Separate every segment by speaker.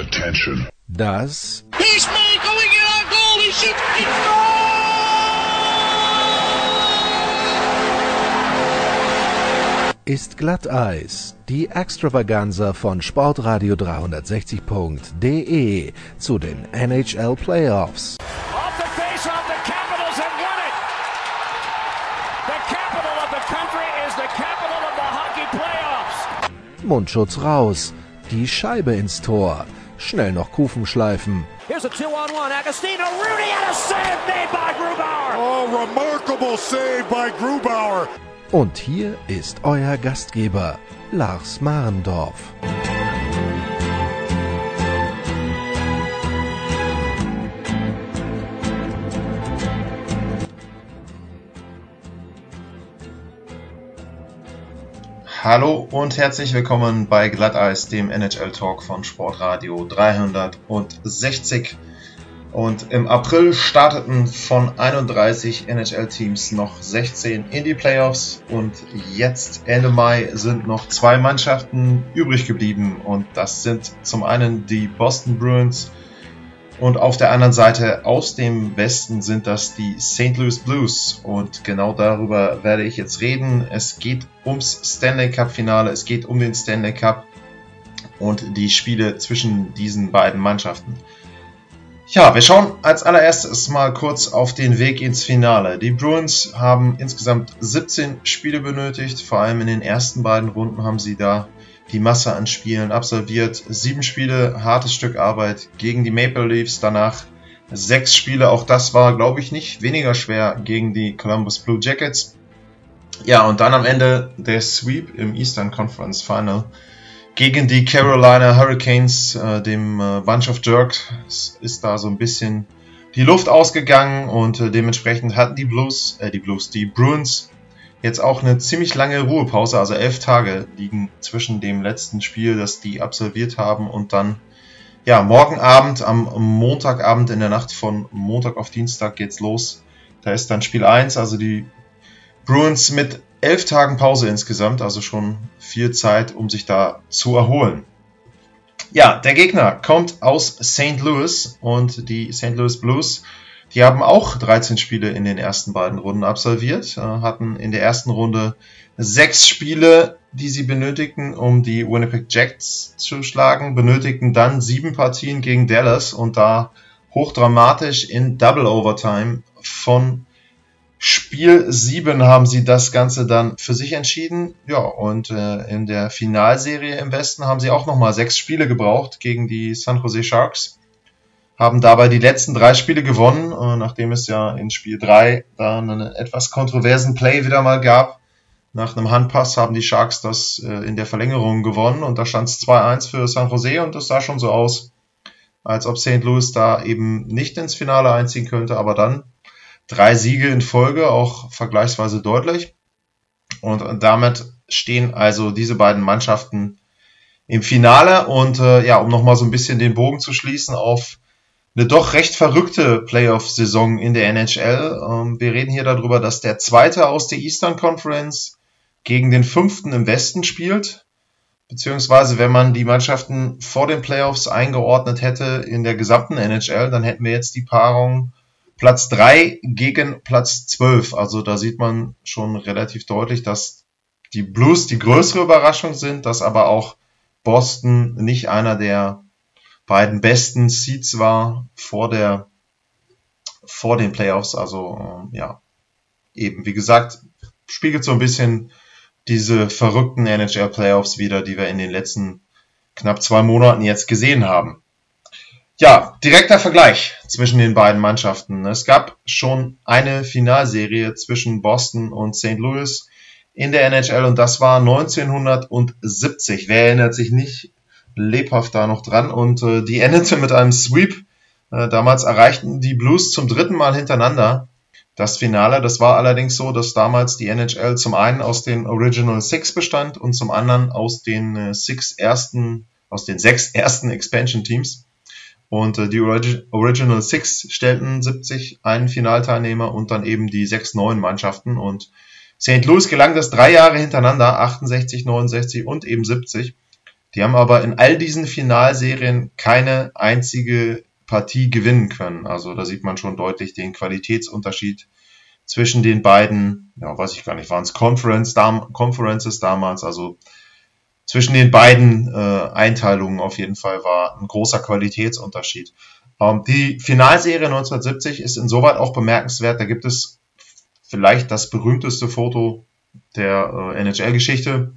Speaker 1: Attention.
Speaker 2: Das
Speaker 3: He's made going in on goal. He shoots. He
Speaker 2: ist Glatteis, die Extravaganza von Sportradio 360.de zu den NHL Playoffs.
Speaker 4: Off the face-off, the Capitals have won it. The capital of the country is the capital of the hockey playoffs.
Speaker 2: Mundschutz raus, die Scheibe ins Tor, schnell noch Kufen schleifen.
Speaker 4: Here's a two-on-one. Agostino, Rooney, and a save made by Grubauer.
Speaker 1: Oh, remarkable save by Grubauer.
Speaker 2: Und hier ist euer Gastgeber, Lars Marendorf.
Speaker 5: Hallo und herzlich willkommen bei Glatteis, dem NHL Talk von Sportradio 360. Und im April starteten von 31 NHL-Teams noch 16 in die Playoffs und jetzt Ende Mai sind noch zwei Mannschaften übrig geblieben und das sind zum einen die Boston Bruins und auf der anderen Seite aus dem Westen sind das die St. Louis Blues und genau darüber werde ich jetzt reden. Es geht ums Stanley Cup Finale, es geht um den Stanley Cup und die Spiele zwischen diesen beiden Mannschaften. Ja, wir schauen als allererstes mal kurz auf den Weg ins Finale. Die Bruins haben insgesamt 17 Spiele benötigt. Vor allem in den ersten beiden Runden haben sie da die Masse an Spielen absolviert. Sieben Spiele, hartes Stück Arbeit gegen die Maple Leafs. Danach sechs Spiele, auch das war, glaube ich, nicht weniger schwer gegen die Columbus Blue Jackets. Ja, und dann am Ende der Sweep im Eastern Conference Final gegen die Carolina Hurricanes, äh, dem äh, Bunch of Jerks, ist da so ein bisschen die Luft ausgegangen und äh, dementsprechend hatten die Blues, äh, die Blues, die Bruins jetzt auch eine ziemlich lange Ruhepause, also elf Tage liegen zwischen dem letzten Spiel, das die absolviert haben und dann ja, morgen Abend, am Montagabend in der Nacht von Montag auf Dienstag geht's los. Da ist dann Spiel 1, also die Bruins mit elf Tagen Pause insgesamt, also schon viel Zeit, um sich da zu erholen. Ja, der Gegner kommt aus St. Louis und die St. Louis Blues, die haben auch 13 Spiele in den ersten beiden Runden absolviert, äh, hatten in der ersten Runde sechs Spiele, die sie benötigten, um die Winnipeg Jets zu schlagen, benötigten dann sieben Partien gegen Dallas und da hochdramatisch in Double Overtime von Spiel 7 haben sie das Ganze dann für sich entschieden. Ja, und äh, in der Finalserie im Westen haben sie auch nochmal sechs Spiele gebraucht gegen die San Jose Sharks. Haben dabei die letzten drei Spiele gewonnen, äh, nachdem es ja in Spiel 3 dann einen etwas kontroversen Play wieder mal gab. Nach einem Handpass haben die Sharks das äh, in der Verlängerung gewonnen und da stand es 2-1 für San Jose und das sah schon so aus, als ob St. Louis da eben nicht ins Finale einziehen könnte, aber dann drei Siege in Folge, auch vergleichsweise deutlich. Und damit stehen also diese beiden Mannschaften im Finale. Und äh, ja, um nochmal so ein bisschen den Bogen zu schließen auf eine doch recht verrückte Playoff-Saison in der NHL. Ähm, wir reden hier darüber, dass der zweite aus der Eastern Conference gegen den fünften im Westen spielt. Beziehungsweise, wenn man die Mannschaften vor den Playoffs eingeordnet hätte in der gesamten NHL, dann hätten wir jetzt die Paarung Platz 3 gegen Platz 12. Also da sieht man schon relativ deutlich, dass die Blues die größere Überraschung sind, dass aber auch Boston nicht einer der beiden besten Seeds war vor der vor den Playoffs. Also äh, ja, eben wie gesagt, spiegelt so ein bisschen diese verrückten NHL Playoffs wieder, die wir in den letzten knapp zwei Monaten jetzt gesehen haben. Ja, direkter Vergleich zwischen den beiden Mannschaften. Es gab schon eine Finalserie zwischen Boston und St. Louis in der NHL und das war 1970. Wer erinnert sich nicht lebhaft da noch dran? Und äh, die endete mit einem Sweep. Äh, damals erreichten die Blues zum dritten Mal hintereinander das Finale. Das war allerdings so, dass damals die NHL zum einen aus den Original Six bestand und zum anderen aus den äh, six ersten, aus den sechs ersten Expansion Teams. Und äh, die Orig Original Six stellten 70 einen Finalteilnehmer und dann eben die sechs neuen Mannschaften. Und St. Louis gelang das drei Jahre hintereinander, 68, 69 und eben 70. Die haben aber in all diesen Finalserien keine einzige Partie gewinnen können. Also da sieht man schon deutlich den Qualitätsunterschied zwischen den beiden, ja, weiß ich gar nicht, waren es Conference, Dam Conferences damals, also zwischen den beiden äh, Einteilungen auf jeden Fall war ein großer Qualitätsunterschied. Ähm, die Finalserie 1970 ist insoweit auch bemerkenswert, da gibt es vielleicht das berühmteste Foto der äh, NHL-Geschichte,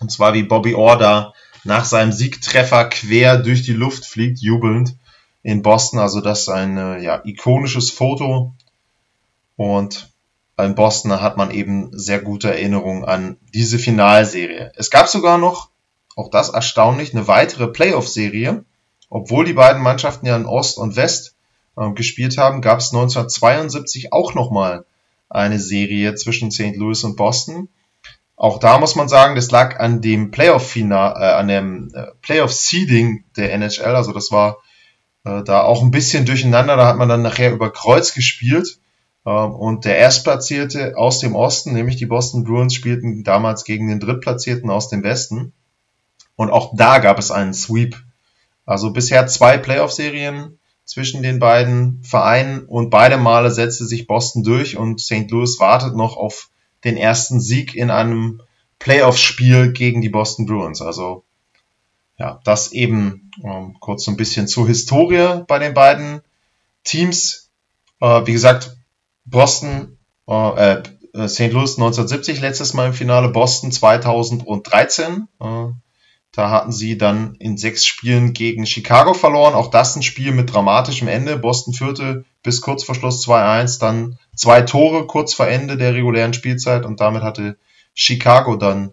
Speaker 5: und zwar wie Bobby Orr da nach seinem Siegtreffer quer durch die Luft fliegt, jubelnd in Boston. Also das ist ein äh, ja, ikonisches Foto. Und in Boston hat man eben sehr gute Erinnerungen an diese Finalserie. Es gab sogar noch, auch das erstaunlich, eine weitere Playoff-Serie. Obwohl die beiden Mannschaften ja in Ost und West äh, gespielt haben, gab es 1972 auch nochmal eine Serie zwischen St. Louis und Boston. Auch da muss man sagen, das lag an dem Playoff-Final, äh, an dem äh, Playoff-Seeding der NHL. Also das war äh, da auch ein bisschen durcheinander. Da hat man dann nachher über Kreuz gespielt. Ähm, und der Erstplatzierte aus dem Osten, nämlich die Boston Bruins, spielten damals gegen den Drittplatzierten aus dem Westen. Und auch da gab es einen Sweep. Also bisher zwei Playoff-Serien zwischen den beiden Vereinen und beide Male setzte sich Boston durch und St. Louis wartet noch auf den ersten Sieg in einem Playoff-Spiel gegen die Boston Bruins. Also ja, das eben ähm, kurz so ein bisschen zur Historie bei den beiden Teams. Äh, wie gesagt, Boston, äh, äh, St. Louis 1970 letztes Mal im Finale, Boston 2013. Äh, da hatten sie dann in sechs Spielen gegen Chicago verloren. Auch das ein Spiel mit dramatischem Ende. Boston führte bis kurz vor Schluss 2-1, dann zwei Tore kurz vor Ende der regulären Spielzeit und damit hatte Chicago dann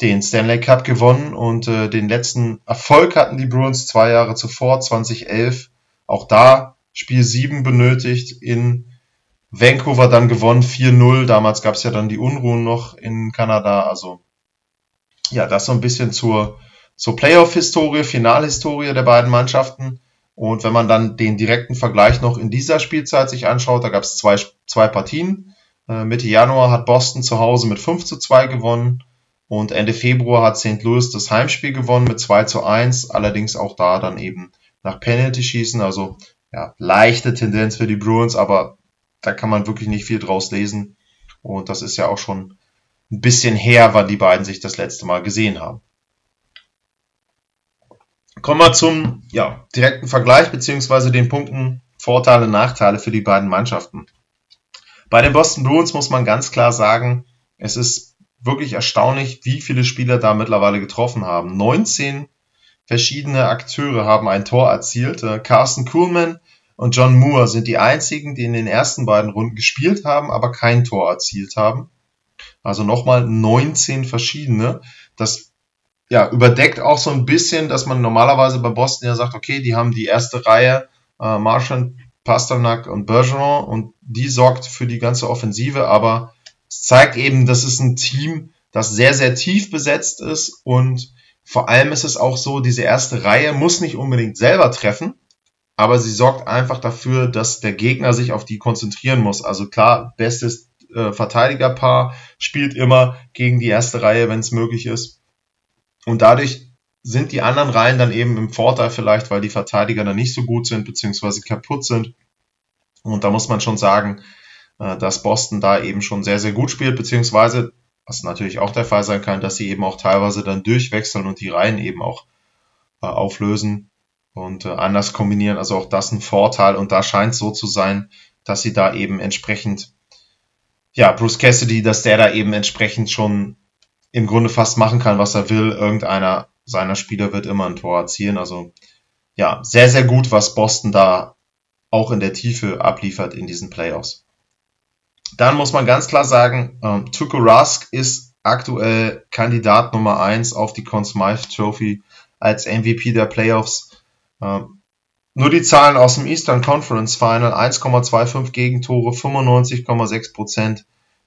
Speaker 5: den Stanley Cup gewonnen und äh, den letzten Erfolg hatten die Bruins zwei Jahre zuvor, 2011. Auch da Spiel 7 benötigt, in Vancouver dann gewonnen, 4-0. Damals gab es ja dann die Unruhen noch in Kanada. Also ja, das so ein bisschen zur, zur Playoff-Historie, Finalhistorie der beiden Mannschaften. Und wenn man dann den direkten Vergleich noch in dieser Spielzeit sich anschaut, da gab es zwei, zwei Partien. Äh, Mitte Januar hat Boston zu Hause mit 5 zu 2 gewonnen. Und Ende Februar hat St. Louis das Heimspiel gewonnen mit 2 zu 1, allerdings auch da dann eben nach Penalty schießen. Also ja, leichte Tendenz für die Bruins, aber da kann man wirklich nicht viel draus lesen. Und das ist ja auch schon ein bisschen her, wann die beiden sich das letzte Mal gesehen haben. Kommen wir zum ja, direkten Vergleich beziehungsweise den Punkten Vorteile, Nachteile für die beiden Mannschaften. Bei den Boston Bruins muss man ganz klar sagen, es ist wirklich erstaunlich, wie viele Spieler da mittlerweile getroffen haben. 19 verschiedene Akteure haben ein Tor erzielt. Äh, Carsten Kuhlmann und John Moore sind die einzigen, die in den ersten beiden Runden gespielt haben, aber kein Tor erzielt haben. Also nochmal 19 verschiedene. Das ja, überdeckt auch so ein bisschen, dass man normalerweise bei Boston ja sagt, okay, die haben die erste Reihe, äh, Marchand, Pasternak und Bergeron und die sorgt für die ganze Offensive, aber es zeigt eben, das ist ein Team, das sehr, sehr tief besetzt ist und vor allem ist es auch so, diese erste Reihe muss nicht unbedingt selber treffen, aber sie sorgt einfach dafür, dass der Gegner sich auf die konzentrieren muss. Also klar, bestes äh, Verteidigerpaar spielt immer gegen die erste Reihe, wenn es möglich ist. Und dadurch sind die anderen Reihen dann eben im Vorteil vielleicht, weil die Verteidiger dann nicht so gut sind, beziehungsweise kaputt sind. Und da muss man schon sagen, äh, dass Boston da eben schon sehr, sehr gut spielt, beziehungsweise, was natürlich auch der Fall sein kann, dass sie eben auch teilweise dann durchwechseln und die Reihen eben auch äh, auflösen und äh, anders kombinieren. Also auch das ein Vorteil und da scheint es so zu sein, dass sie da eben entsprechend, ja, Bruce Cassidy, dass der da eben entsprechend schon im Grunde fast machen kann, was er will. Irgendeiner seiner Spieler wird immer ein Tor erzielen. Also ja, sehr, sehr gut, was Boston da auch in der Tiefe abliefert in diesen Playoffs. Dann muss man ganz klar sagen, ähm, Tuko Rask ist aktuell Kandidat Nummer eins auf die Conn Smythe Trophy als MVP der Playoffs. Ähm, nur die Zahlen aus dem Eastern Conference Final, 1,25 Gegentore, 95,6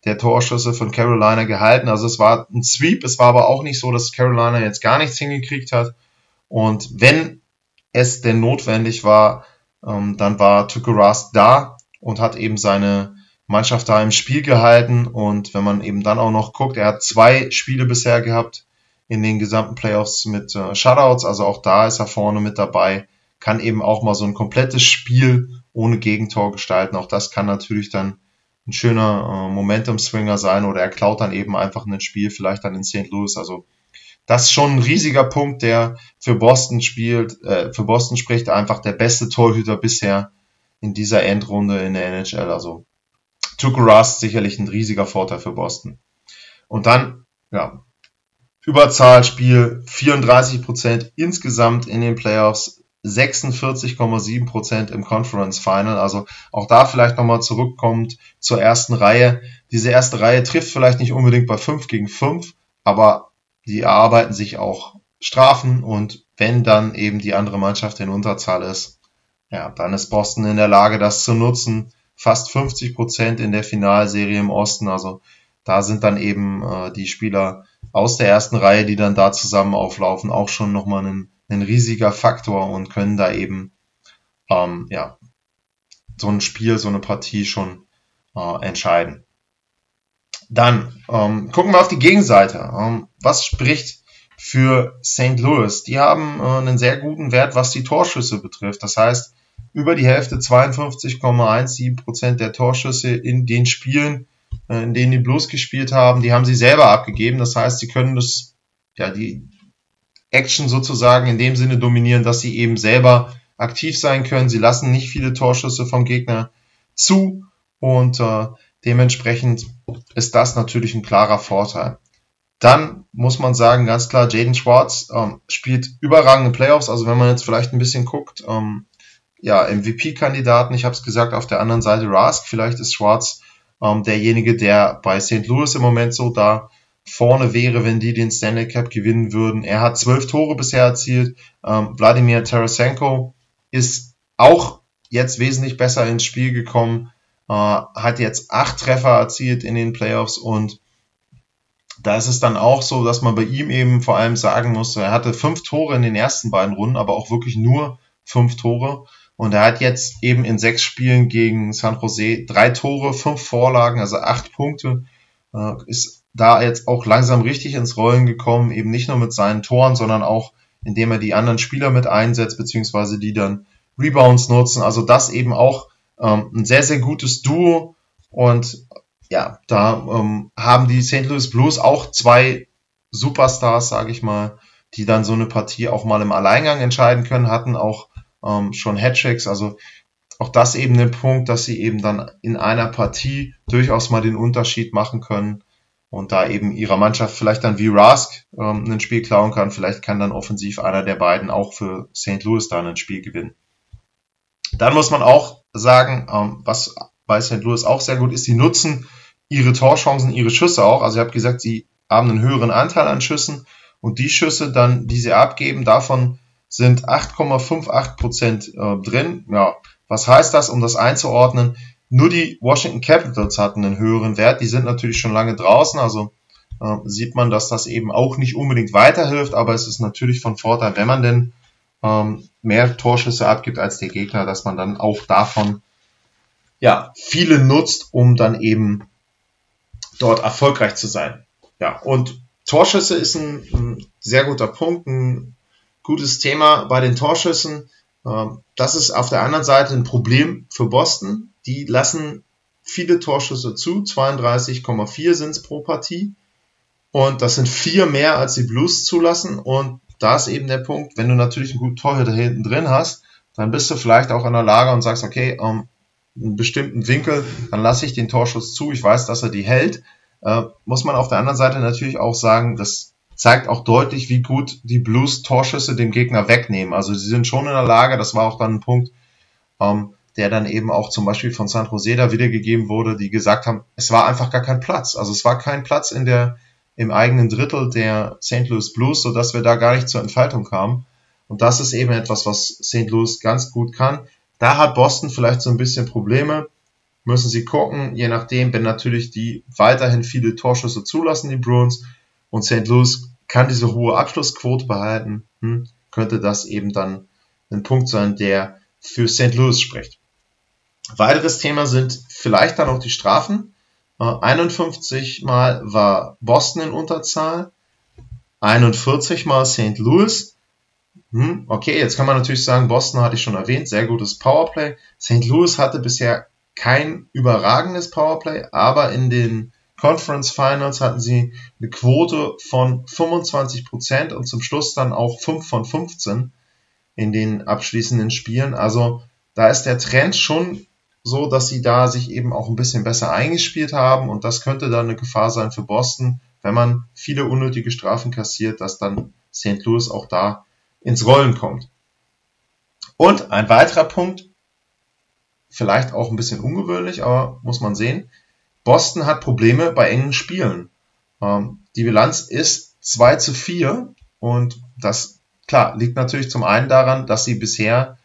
Speaker 5: der Torschüsse von Carolina gehalten. Also es war ein Sweep, es war aber auch nicht so, dass Carolina jetzt gar nichts hingekriegt hat. Und wenn es denn notwendig war, ähm, dann war Tuko Rask da und hat eben seine Mannschaft da im Spiel gehalten und wenn man eben dann auch noch guckt, er hat zwei Spiele bisher gehabt in den gesamten Playoffs mit äh, Shutouts, also auch da ist er vorne mit dabei, kann eben auch mal so ein komplettes Spiel ohne Gegentor gestalten. Auch das kann natürlich dann ein schöner äh, Momentum-Swinger sein oder er klaut dann eben einfach ein Spiel, vielleicht dann in St. Louis. Also das ist schon ein riesiger Punkt, der für Boston spielt, äh, für Boston spricht einfach der beste Torhüter bisher in dieser Endrunde in der NHL. Also Tuukka sicherlich ein riesiger Vorteil für Boston. Und dann, ja, Überzahlspiel 34% insgesamt in den Playoffs, 46,7% im Conference Final. Also auch da vielleicht nochmal zurückkommt zur ersten Reihe. Diese erste Reihe trifft vielleicht nicht unbedingt bei 5 gegen 5, aber die erarbeiten sich auch Strafen und wenn dann eben die andere Mannschaft in Unterzahl ist, ja, dann ist Boston in der Lage, das zu nutzen. Fast 50 Prozent in der Finalserie im Osten. Also da sind dann eben äh, die Spieler aus der ersten Reihe, die dann da zusammen auflaufen, auch schon nochmal ein, ein riesiger Faktor und können da eben ähm, ja so ein Spiel, so eine Partie schon äh, entscheiden. Dann ähm, gucken wir auf die Gegenseite. Ähm, was spricht für St. Louis? Die haben äh, einen sehr guten Wert, was die Torschüsse betrifft. Das heißt, über die Hälfte, 52,17% der Torschüsse in den Spielen, äh, in denen die Blues gespielt haben, die haben sie selber abgegeben. Das heißt, sie können das, ja, die Action sozusagen in dem Sinne dominieren, dass sie eben selber aktiv sein können. Sie lassen nicht viele Torschüsse vom Gegner zu und äh, Dementsprechend ist das natürlich ein klarer Vorteil. Dann muss man sagen, ganz klar, Jaden Schwartz ähm, spielt überragende Playoffs. Also wenn man jetzt vielleicht ein bisschen guckt, ähm, ja, MVP-Kandidaten, ich habe es gesagt, auf der anderen Seite Rask, vielleicht ist Schwartz ähm, derjenige, der bei St. Louis im Moment so da vorne wäre, wenn die den Stanley Cup gewinnen würden. Er hat zwölf Tore bisher erzielt. Ähm, Wladimir Tarasenko ist auch jetzt wesentlich besser ins Spiel gekommen äh, hat jetzt acht Treffer erzielt in den Playoffs und da ist es dann auch so, dass man bei ihm eben vor allem sagen muss, er hatte fünf Tore in den ersten beiden Runden, aber auch wirklich nur fünf Tore. Und er hat jetzt eben in sechs Spielen gegen San Jose drei Tore, fünf Vorlagen, also acht Punkte. Äh, ist da jetzt auch langsam richtig ins Rollen gekommen, eben nicht nur mit seinen Toren, sondern auch indem er die anderen Spieler mit einsetzt, beziehungsweise die dann Rebounds nutzen. Also das eben auch ähm, ein sehr, sehr gutes Duo und ja, da ähm, haben die St. Louis Blues auch zwei Superstars, sage ich mal, die dann so eine Partie auch mal im Alleingang entscheiden können, hatten auch ähm, schon Hattricks, also auch das eben der Punkt, dass sie eben dann in einer Partie durchaus mal den Unterschied machen können und da eben ihrer Mannschaft vielleicht dann wie Rask ähm, ein Spiel klauen kann, vielleicht kann dann offensiv einer der beiden auch für St. Louis dann ein Spiel gewinnen. Dann muss man auch sagen, ähm, was bei St. Louis auch sehr gut ist, sie nutzen ihre Torchancen, ihre Schüsse auch. Also ich habe gesagt, sie haben einen höheren Anteil an Schüssen und die Schüsse dann, die sie abgeben, davon sind 8,58 Prozent äh, drin. Ja, was heißt das, um das einzuordnen? Nur die Washington Capitals hatten einen höheren Wert. Die sind natürlich schon lange draußen, also äh, sieht man, dass das eben auch nicht unbedingt weiterhilft, aber es ist natürlich von Vorteil, wenn man denn ähm, mehr Torschüsse abgibt als der Gegner, dass man dann auch davon ja viele nutzt, um dann eben dort erfolgreich zu sein. Ja, und Torschüsse ist ein, ein sehr guter Punkt, ein gutes Thema bei den Torschüssen. Ähm, das ist auf der anderen Seite ein Problem für Boston. Die lassen viele Torschüsse zu, 32,4 sind es pro Partie. Und das sind vier mehr, als die Blues zulassen. Und da ist eben der Punkt, wenn du natürlich einen guten Torhüter hinten drin hast, dann bist du vielleicht auch in der Lage und sagst, okay, um, einen bestimmten Winkel, dann lasse ich den Torschuss zu, ich weiß, dass er die hält. Äh, muss man auf der anderen Seite natürlich auch sagen, das zeigt auch deutlich, wie gut die Blues Torschüsse dem Gegner wegnehmen. Also sie sind schon in der Lage, das war auch dann ein Punkt, ähm, der dann eben auch zum Beispiel von San Jose da wiedergegeben wurde, die gesagt haben, es war einfach gar kein Platz. Also es war kein Platz in der, im eigenen Drittel der St. Louis Blues, so dass wir da gar nicht zur Entfaltung kamen. Und das ist eben etwas, was St. Louis ganz gut kann. Da hat Boston vielleicht so ein bisschen Probleme. Müssen sie gucken, je nachdem, wenn natürlich die weiterhin viele Torschüsse zulassen, die Bruins, und St. Louis kann diese hohe Abschlussquote behalten, hm, könnte das eben dann ein Punkt sein, der für St. Louis spricht. Weiteres Thema sind vielleicht dann auch die Strafen. 51 Mal war Boston in Unterzahl. 41 mal St. Louis. Hm, okay, jetzt kann man natürlich sagen, Boston hatte ich schon erwähnt, sehr gutes Powerplay. St. Louis hatte bisher kein überragendes Powerplay, aber in den Conference Finals hatten sie eine Quote von 25% und zum Schluss dann auch 5 von 15 in den abschließenden Spielen. Also da ist der Trend schon so, dass sie da sich eben auch ein bisschen besser eingespielt haben und das könnte dann eine Gefahr sein für Boston, wenn man viele unnötige Strafen kassiert, dass dann St. Louis auch da ins Rollen kommt. Und ein weiterer Punkt, vielleicht auch ein bisschen ungewöhnlich, aber muss man sehen, Boston hat Probleme bei engen Spielen. Ähm, die Bilanz ist 2 zu 4 und das, klar, liegt natürlich zum einen daran, dass sie bisher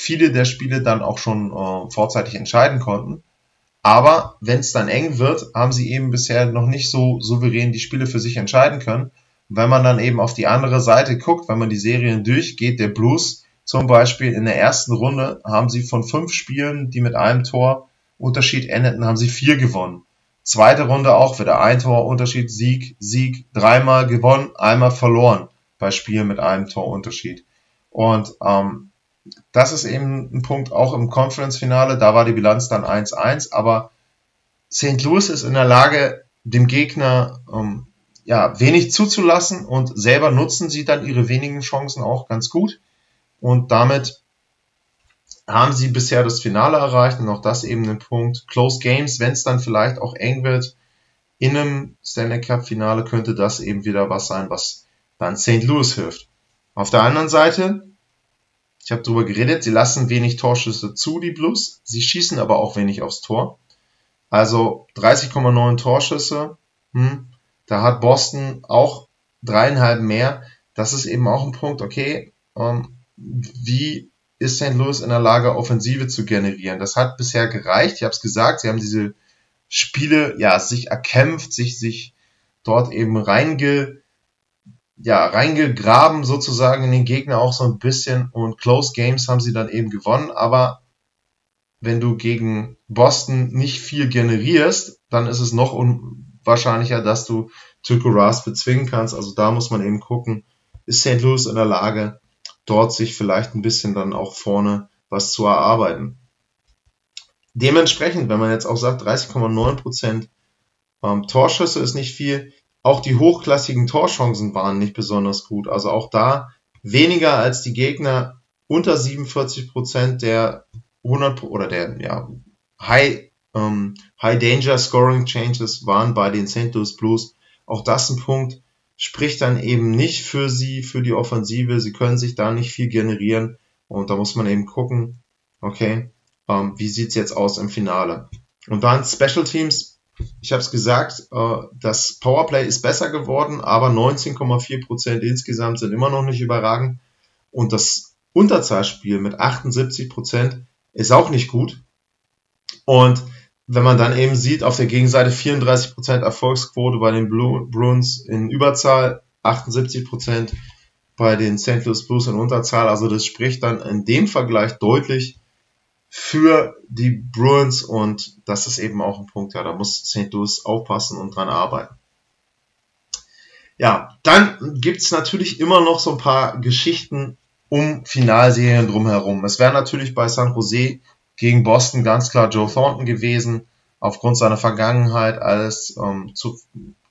Speaker 5: viele der Spiele dann auch schon äh, vorzeitig entscheiden konnten. Aber wenn es dann eng wird, haben sie eben bisher noch nicht so souverän die Spiele für sich entscheiden können. Wenn man dann eben auf die andere Seite guckt, wenn man die Serien durchgeht, der Blues zum Beispiel in der ersten Runde haben sie von fünf Spielen, die mit einem Tor Unterschied endeten, haben sie vier gewonnen. Zweite Runde auch wieder ein Tor Unterschied, Sieg, Sieg, dreimal gewonnen, einmal verloren bei Spielen mit einem Tor Unterschied. Und ähm, das ist eben ein Punkt auch im Conference-Finale, da war die Bilanz dann 1-1, aber St. Louis ist in der Lage, dem Gegner ähm, ja, wenig zuzulassen und selber nutzen sie dann ihre wenigen Chancen auch ganz gut. Und damit haben sie bisher das Finale erreicht und auch das eben ein Punkt. Close Games, wenn es dann vielleicht auch eng wird, in einem Stanley Cup Finale könnte das eben wieder was sein, was dann St. Louis hilft. Auf der anderen Seite, ich habe darüber geredet, sie lassen wenig Torschüsse zu, die Blues. Sie schießen aber auch wenig aufs Tor. Also 30,9 Torschüsse. Hm, da hat Boston auch dreieinhalb mehr. Das ist eben auch ein Punkt, okay, ähm, wie ist St. Louis in der Lage, Offensive zu generieren? Das hat bisher gereicht. Ich habe es gesagt, sie haben diese Spiele ja sich erkämpft, sich sich dort eben reinge ja reingegraben sozusagen in den Gegner auch so ein bisschen und Close Games haben sie dann eben gewonnen. Aber wenn du gegen Boston nicht viel generierst, dann ist es noch unwahrscheinlicher, dass du Tuco Rask bezwingen kannst. Also da muss man eben gucken, ist St. Louis in der Lage, dort sich vielleicht ein bisschen dann auch vorne was zu erarbeiten. Dementsprechend, wenn man jetzt auch sagt, 30,9% ähm, Torschüsse ist nicht viel, auch die hochklassigen Torchancen waren nicht besonders gut. Also auch da weniger als die Gegner unter 47% der 100 oder der ja, High, ähm, High Danger Scoring Changes waren bei den St. Louis Blues. Auch das ein Punkt, spricht dann eben nicht für sie, für die Offensive. Sie können sich da nicht viel generieren. Und da muss man eben gucken, okay, ähm, wie sieht's jetzt aus im Finale. Und dann Special Teams. Ich habe es gesagt, äh, das Powerplay ist besser geworden, aber 19,4% insgesamt sind immer noch nicht überragend. Und das Unterzahlspiel mit 78% ist auch nicht gut. Und wenn man dann eben sieht, auf der Gegenseite 34% Erfolgsquote bei den Bruins in Überzahl, 78% bei den St. Louis Blues in Unterzahl. Also das spricht dann in dem Vergleich deutlich für die Bruins und das ist eben auch ein Punkt, ja, da muss St. Louis aufpassen und dran arbeiten. Ja, dann gibt's natürlich immer noch so ein paar Geschichten um Finalserien drumherum. Es wäre natürlich bei San Jose gegen Boston ganz klar Joe Thornton gewesen, aufgrund seiner Vergangenheit alles ähm, zu,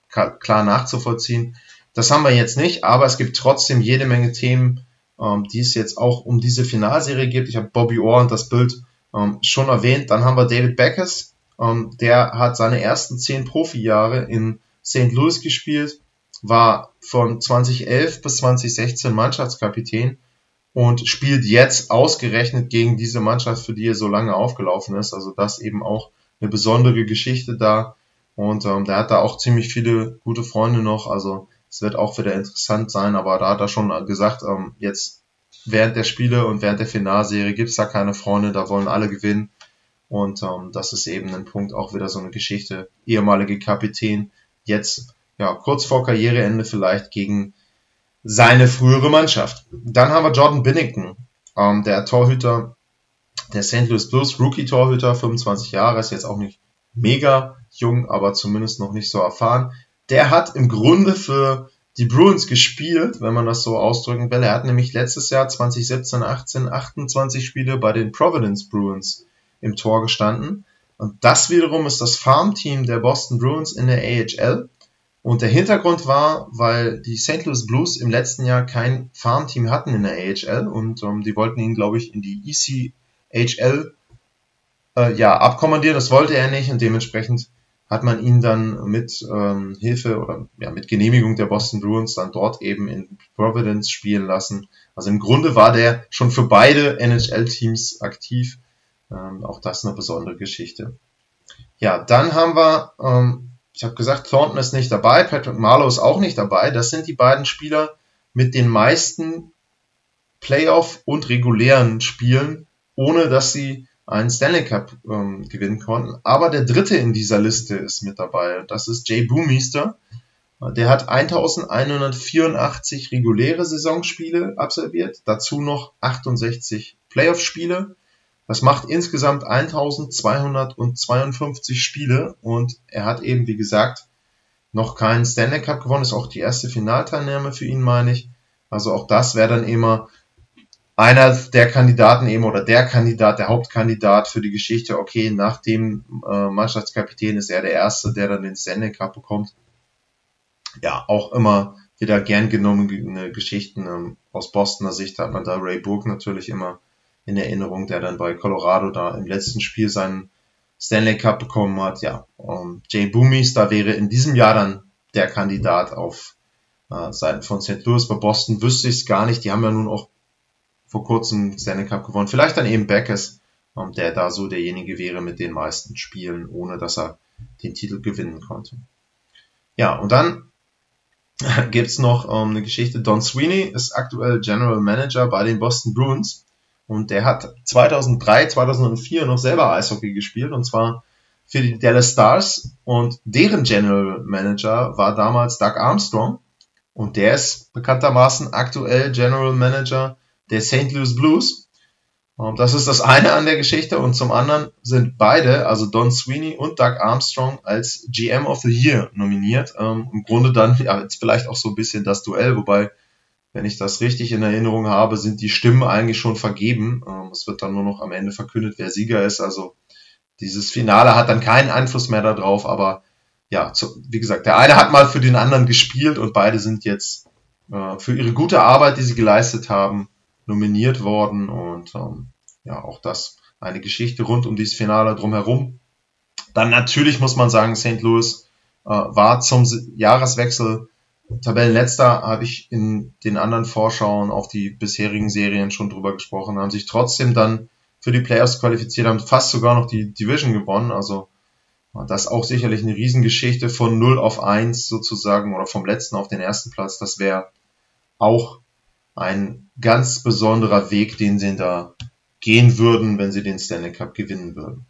Speaker 5: klar nachzuvollziehen. Das haben wir jetzt nicht, aber es gibt trotzdem jede Menge Themen, ähm, die es jetzt auch um diese Finalserie gibt. Ich habe Bobby Orr und das Bild ähm, schon erwähnt. Dann haben wir David Beckes, ähm, der hat seine ersten zehn Profijahre in St. Louis gespielt, war von 2011 bis 2016 Mannschaftskapitän und spielt jetzt ausgerechnet gegen diese Mannschaft, für die er so lange aufgelaufen ist. Also das eben auch eine besondere Geschichte da. Und ähm, der hat da auch ziemlich viele gute Freunde noch. Also es wird auch wieder interessant sein. Aber da hat er schon gesagt, ähm, jetzt während der Spiele und während der Finalserie gibt's da keine Freunde, da wollen alle gewinnen. Und ähm, das ist eben ein Punkt, auch wieder so eine Geschichte. Ehemalige Kapitän, jetzt ja kurz vor Karriereende vielleicht gegen seine frühere Mannschaft. Dann haben wir Jordan Binnington, ähm, der Torhüter der St. Louis Blues, Rookie-Torhüter, 25 Jahre, ist jetzt auch nicht mega jung, aber zumindest noch nicht so erfahren. Der hat im Grunde für die Bruins gespielt, wenn man das so ausdrücken will. Er hat nämlich letztes Jahr 2017, 18, 28 Spiele bei den Providence Bruins im Tor gestanden. Und das wiederum ist das Farmteam der Boston Bruins in der AHL. Und der Hintergrund war, weil die St. Louis Blues im letzten Jahr kein Farmteam hatten in der AHL und ähm, die wollten ihn, glaube ich, in die ECHL äh, ja, abkommandieren. Das wollte er nicht und dementsprechend hat man ihn dann mit ähm, Hilfe oder ja, mit Genehmigung der Boston Bruins dann dort eben in Providence spielen lassen. Also im Grunde war der schon für beide NHL-Teams aktiv. Ähm, auch das eine besondere Geschichte. Ja, dann haben wir ähm, ich habe gesagt, Thornton ist nicht dabei, Patrick Marlowe ist auch nicht dabei. Das sind die beiden Spieler mit den meisten Playoff- und regulären Spielen, ohne dass sie einen Stanley Cup ähm, gewinnen konnten. Aber der dritte in dieser Liste ist mit dabei. Das ist Jay Boomister. Der hat 1184 reguläre Saisonspiele absolviert, dazu noch 68 Playoff-Spiele. Das macht insgesamt 1252 Spiele und er hat eben, wie gesagt, noch keinen Stanley Cup gewonnen. Ist auch die erste Finalteilnahme für ihn, meine ich. Also auch das wäre dann immer einer der Kandidaten eben oder der Kandidat, der Hauptkandidat für die Geschichte. Okay, nach dem äh, Mannschaftskapitän ist er der Erste, der dann den Stanley Cup bekommt. Ja, auch immer wieder gern genommene Geschichten ähm, aus Bostoner Sicht hat man da Ray Book natürlich immer in Erinnerung, der dann bei Colorado da im letzten Spiel seinen Stanley Cup bekommen hat. Ja, um, Jay Boomies, da wäre in diesem Jahr dann der Kandidat auf äh, Seiten von St. Louis. Bei Boston wüsste ich es gar nicht. Die haben ja nun auch vor kurzem Stanley Cup gewonnen. Vielleicht dann eben Beckes, um, der da so derjenige wäre mit den meisten Spielen, ohne dass er den Titel gewinnen konnte. Ja, und dann gibt's noch um, eine Geschichte. Don Sweeney ist aktuell General Manager bei den Boston Bruins. Und der hat 2003, 2004 noch selber Eishockey gespielt und zwar für die Dallas Stars und deren General Manager war damals Doug Armstrong und der ist bekanntermaßen aktuell General Manager der St. Louis Blues. Und das ist das eine an der Geschichte und zum anderen sind beide, also Don Sweeney und Doug Armstrong als GM of the Year nominiert. Ähm, Im Grunde dann ja, jetzt vielleicht auch so ein bisschen das Duell, wobei wenn ich das richtig in Erinnerung habe, sind die Stimmen eigentlich schon vergeben. Ähm, es wird dann nur noch am Ende verkündet, wer Sieger ist. Also dieses Finale hat dann keinen Einfluss mehr darauf, aber ja, zu, wie gesagt, der eine hat mal für den anderen gespielt und beide sind jetzt äh, für ihre gute Arbeit, die sie geleistet haben, nominiert worden und ähm, ja, auch das eine Geschichte rund um dieses Finale drumherum. Dann natürlich muss man sagen, St. Louis äh, war zum Jahreswechsel Tabellenletzter habe ich in den anderen Vorschauen auf die bisherigen Serien schon drüber gesprochen, haben sich trotzdem dann für die Playoffs qualifiziert, haben fast sogar noch die Division gewonnen. Also das ist auch sicherlich eine Riesengeschichte von 0 auf 1 sozusagen oder vom letzten auf den ersten Platz. Das wäre auch ein ganz besonderer Weg, den sie da gehen würden, wenn sie den Stanley Cup gewinnen würden.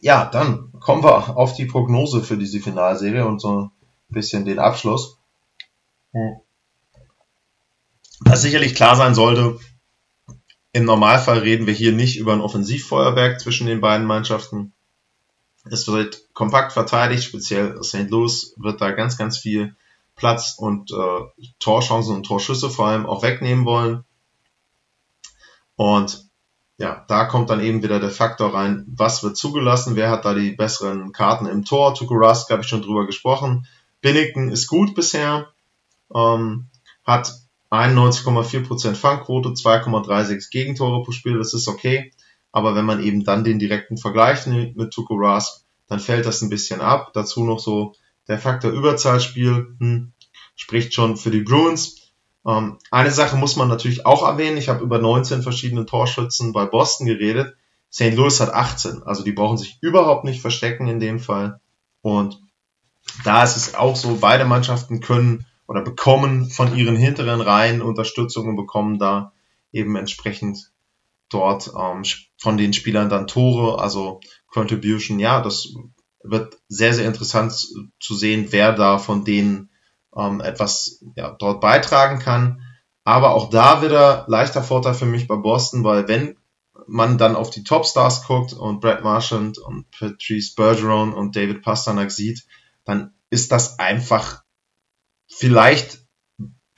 Speaker 5: Ja, dann kommen wir auf die Prognose für diese Finalserie und so bisschen den Abschluss. Was sicherlich klar sein sollte, im Normalfall reden wir hier nicht über ein Offensivfeuerwerk zwischen den beiden Mannschaften. Es wird kompakt verteidigt, speziell St. Louis wird da ganz, ganz viel Platz und äh, Torchancen und Torschüsse vor allem auch wegnehmen wollen. Und ja, da kommt dann eben wieder der Faktor rein, was wird zugelassen, wer hat da die besseren Karten im Tor. Tuku Rusk habe ich schon drüber gesprochen. Binnington ist gut bisher, ähm, hat 91,4% Fangquote, 2,36 Gegentore pro Spiel, das ist okay. Aber wenn man eben dann den direkten Vergleich nimmt mit Tuko Rask, dann fällt das ein bisschen ab. Dazu noch so der Faktor Überzahlspiel, hm, spricht schon für die Bruins. Ähm, eine Sache muss man natürlich auch erwähnen. Ich habe über 19 verschiedene Torschützen bei Boston geredet. St. Louis hat 18. Also die brauchen sich überhaupt nicht verstecken in dem Fall. Und da ist es auch so, beide Mannschaften können oder bekommen von ihren hinteren Reihen Unterstützung und bekommen da eben entsprechend dort ähm, von den Spielern dann Tore, also Contribution. Ja, das wird sehr, sehr interessant zu sehen, wer da von denen ähm, etwas ja, dort beitragen kann. Aber auch da wieder leichter Vorteil für mich bei Boston, weil wenn man dann auf die Topstars guckt und Brad Marchand und Patrice Bergeron und David Pasternak sieht, dann ist das einfach vielleicht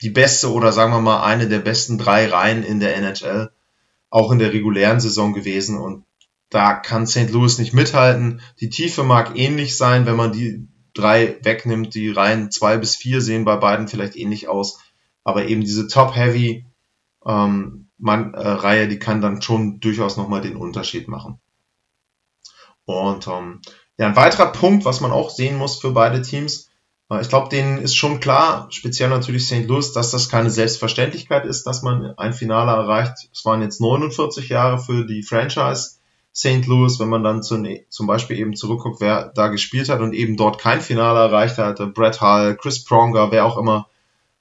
Speaker 5: die beste oder sagen wir mal eine der besten drei Reihen in der NHL, auch in der regulären Saison gewesen und da kann St. Louis nicht mithalten. Die Tiefe mag ähnlich sein, wenn man die drei wegnimmt. Die Reihen zwei bis vier sehen bei beiden vielleicht ähnlich aus. Aber eben diese Top-Heavy ähm, man, äh, Reihe, die kann dann schon durchaus nochmal den Unterschied machen. Und ähm, ja, ein weiterer Punkt, was man auch sehen muss für beide Teams, äh, ich glaube, denen ist schon klar, speziell natürlich St. Louis, dass das keine Selbstverständlichkeit ist, dass man ein Finale erreicht. Es waren jetzt 49 Jahre für die Franchise St. Louis, wenn man dann zu, zum Beispiel eben zurückguckt, wer da gespielt hat und eben dort kein Finale erreicht hatte, Brett Hall, Chris Pronger, wer auch immer.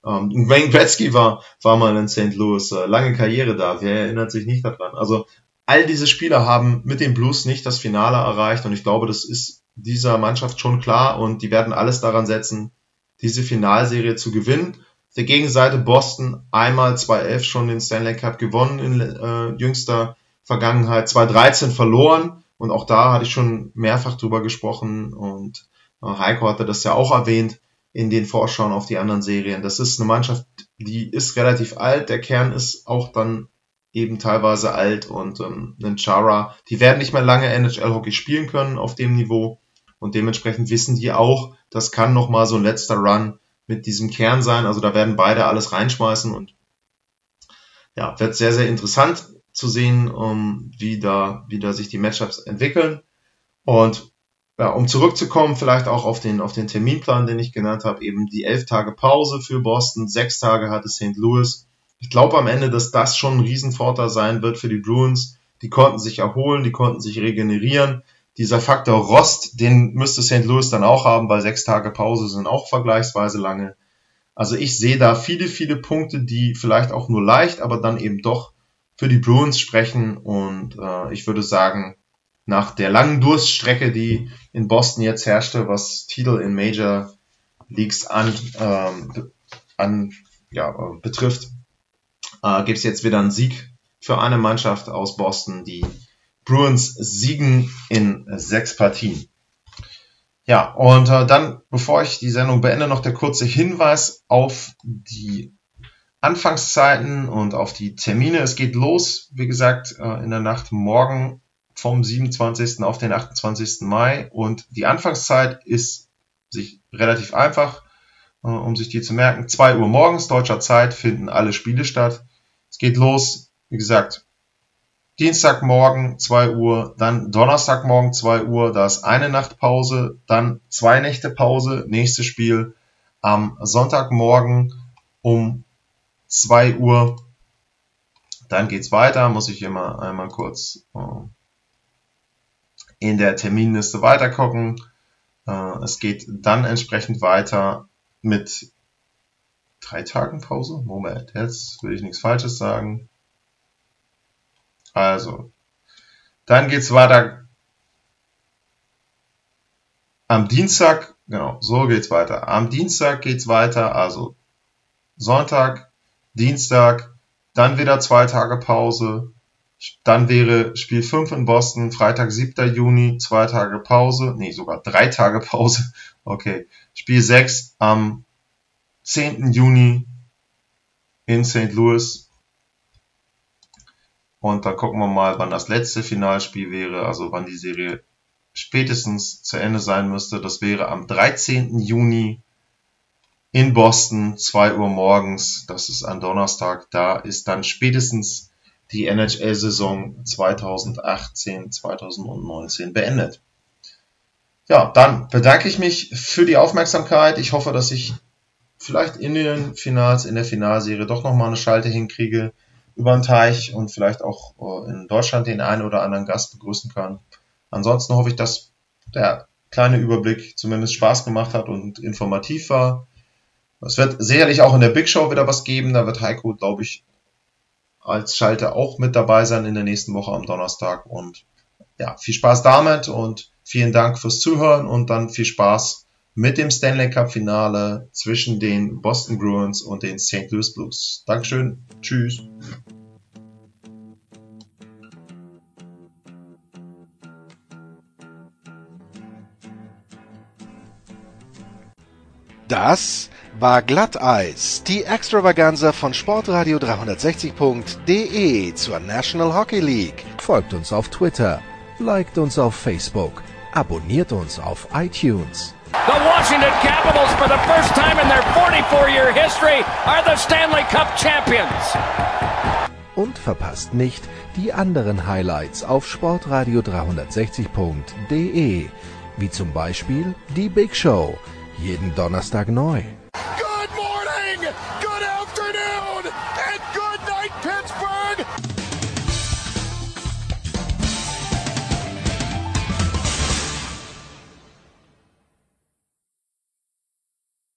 Speaker 5: Ähm, Wayne Gretzky war, war mal in St. Louis, äh, lange Karriere da, wer erinnert sich nicht daran? Also all diese Spieler haben mit den Blues nicht das Finale erreicht und ich glaube, das ist dieser Mannschaft schon klar und die werden alles daran setzen, diese Finalserie zu gewinnen. Der Gegenseite Boston einmal 2011 schon den Stanley Cup gewonnen in äh, jüngster Vergangenheit 2013 verloren. Und auch da hatte ich schon mehrfach drüber gesprochen. Und äh, Heiko hatte das ja auch erwähnt in den Vorschauen auf die anderen Serien. Das ist eine Mannschaft, die ist relativ alt, der Kern ist auch dann eben teilweise alt. Und ähm, ein Chara, die werden nicht mehr lange NHL-Hockey spielen können auf dem Niveau. Und dementsprechend wissen die auch, das kann nochmal so ein letzter Run mit diesem Kern sein, also da werden beide alles reinschmeißen. Und ja, wird sehr, sehr interessant zu sehen, um, wie, da, wie da sich die Matchups entwickeln. Und ja, um zurückzukommen, vielleicht auch auf den, auf den Terminplan, den ich genannt habe, eben die elf Tage Pause für Boston, sechs Tage hatte St. Louis. Ich glaube am Ende, dass das schon ein Riesenvorteil sein wird für die Bruins. Die konnten sich erholen, die konnten sich regenerieren. Dieser Faktor Rost, den müsste St. Louis dann auch haben, weil sechs Tage Pause sind auch vergleichsweise lange. Also ich sehe da viele, viele Punkte, die vielleicht auch nur leicht, aber dann eben doch für die Bruins sprechen und äh, ich würde sagen, nach der langen Durststrecke, die in Boston jetzt herrschte, was Titel in Major Leagues an, ähm, an ja, äh, betrifft, äh, gibt es jetzt wieder einen Sieg für eine Mannschaft aus Boston. Die Bruins siegen in sechs Partien. Ja, und äh, dann, bevor ich die Sendung beende, noch der kurze Hinweis auf die Anfangszeiten und auf die Termine. Es geht los, wie gesagt, äh, in der Nacht morgen vom 27. auf den 28. Mai und die Anfangszeit ist sich relativ einfach, äh, um sich die zu merken. 2 Uhr morgens deutscher Zeit finden alle Spiele statt. Es geht los, wie gesagt, Dienstagmorgen 2 Uhr, dann Donnerstagmorgen 2 Uhr, da ist eine Nacht Pause, dann zwei Nächte Pause, nächstes Spiel am Sonntagmorgen um 2 Uhr. Dann geht's weiter, muss ich immer einmal kurz äh, in der Terminliste weiter gucken. Äh, es geht dann entsprechend weiter mit drei Tagen Pause. Moment, jetzt will ich nichts Falsches sagen. Also, dann geht's weiter am Dienstag, genau, so geht's weiter. Am Dienstag geht's weiter, also Sonntag, Dienstag, dann wieder zwei Tage Pause. Dann wäre Spiel 5 in Boston, Freitag, 7. Juni, zwei Tage Pause. Nee, sogar drei Tage Pause. Okay. Spiel 6 am 10. Juni in St. Louis. Und dann gucken wir mal, wann das letzte Finalspiel wäre, also wann die Serie spätestens zu Ende sein müsste. Das wäre am 13. Juni in Boston, 2 Uhr morgens, das ist ein Donnerstag, da ist dann spätestens die NHL-Saison 2018, 2019 beendet. Ja, dann bedanke ich mich für die Aufmerksamkeit. Ich hoffe, dass ich vielleicht in den Finals, in der Finalserie doch nochmal eine Schalte hinkriege über den Teich und vielleicht auch äh, in Deutschland den einen oder anderen Gast begrüßen kann. Ansonsten hoffe ich, dass der kleine Überblick zumindest Spaß gemacht hat und informativ war. Es wird sicherlich auch in der Big Show wieder was geben. Da wird Heiko, glaube ich, als Schalter auch mit dabei sein in der nächsten Woche am Donnerstag. Und ja, viel Spaß damit und vielen Dank fürs Zuhören und dann viel Spaß mit dem Stanley Cup Finale zwischen den Boston Bruins und den St. Louis Blues. Dankeschön. Tschüss.
Speaker 2: Das war Glatteis, die Extravaganza von Sportradio 360.de zur National Hockey League. Folgt uns auf Twitter, liked uns auf Facebook, abonniert uns auf iTunes.
Speaker 4: The Washington Capitals, for the first time in their 44-year history, are the Stanley Cup champions.
Speaker 2: Und verpasst nicht die anderen Highlights auf Sportradio 360.de, wie zum Beispiel die Big Show, jeden Donnerstag neu.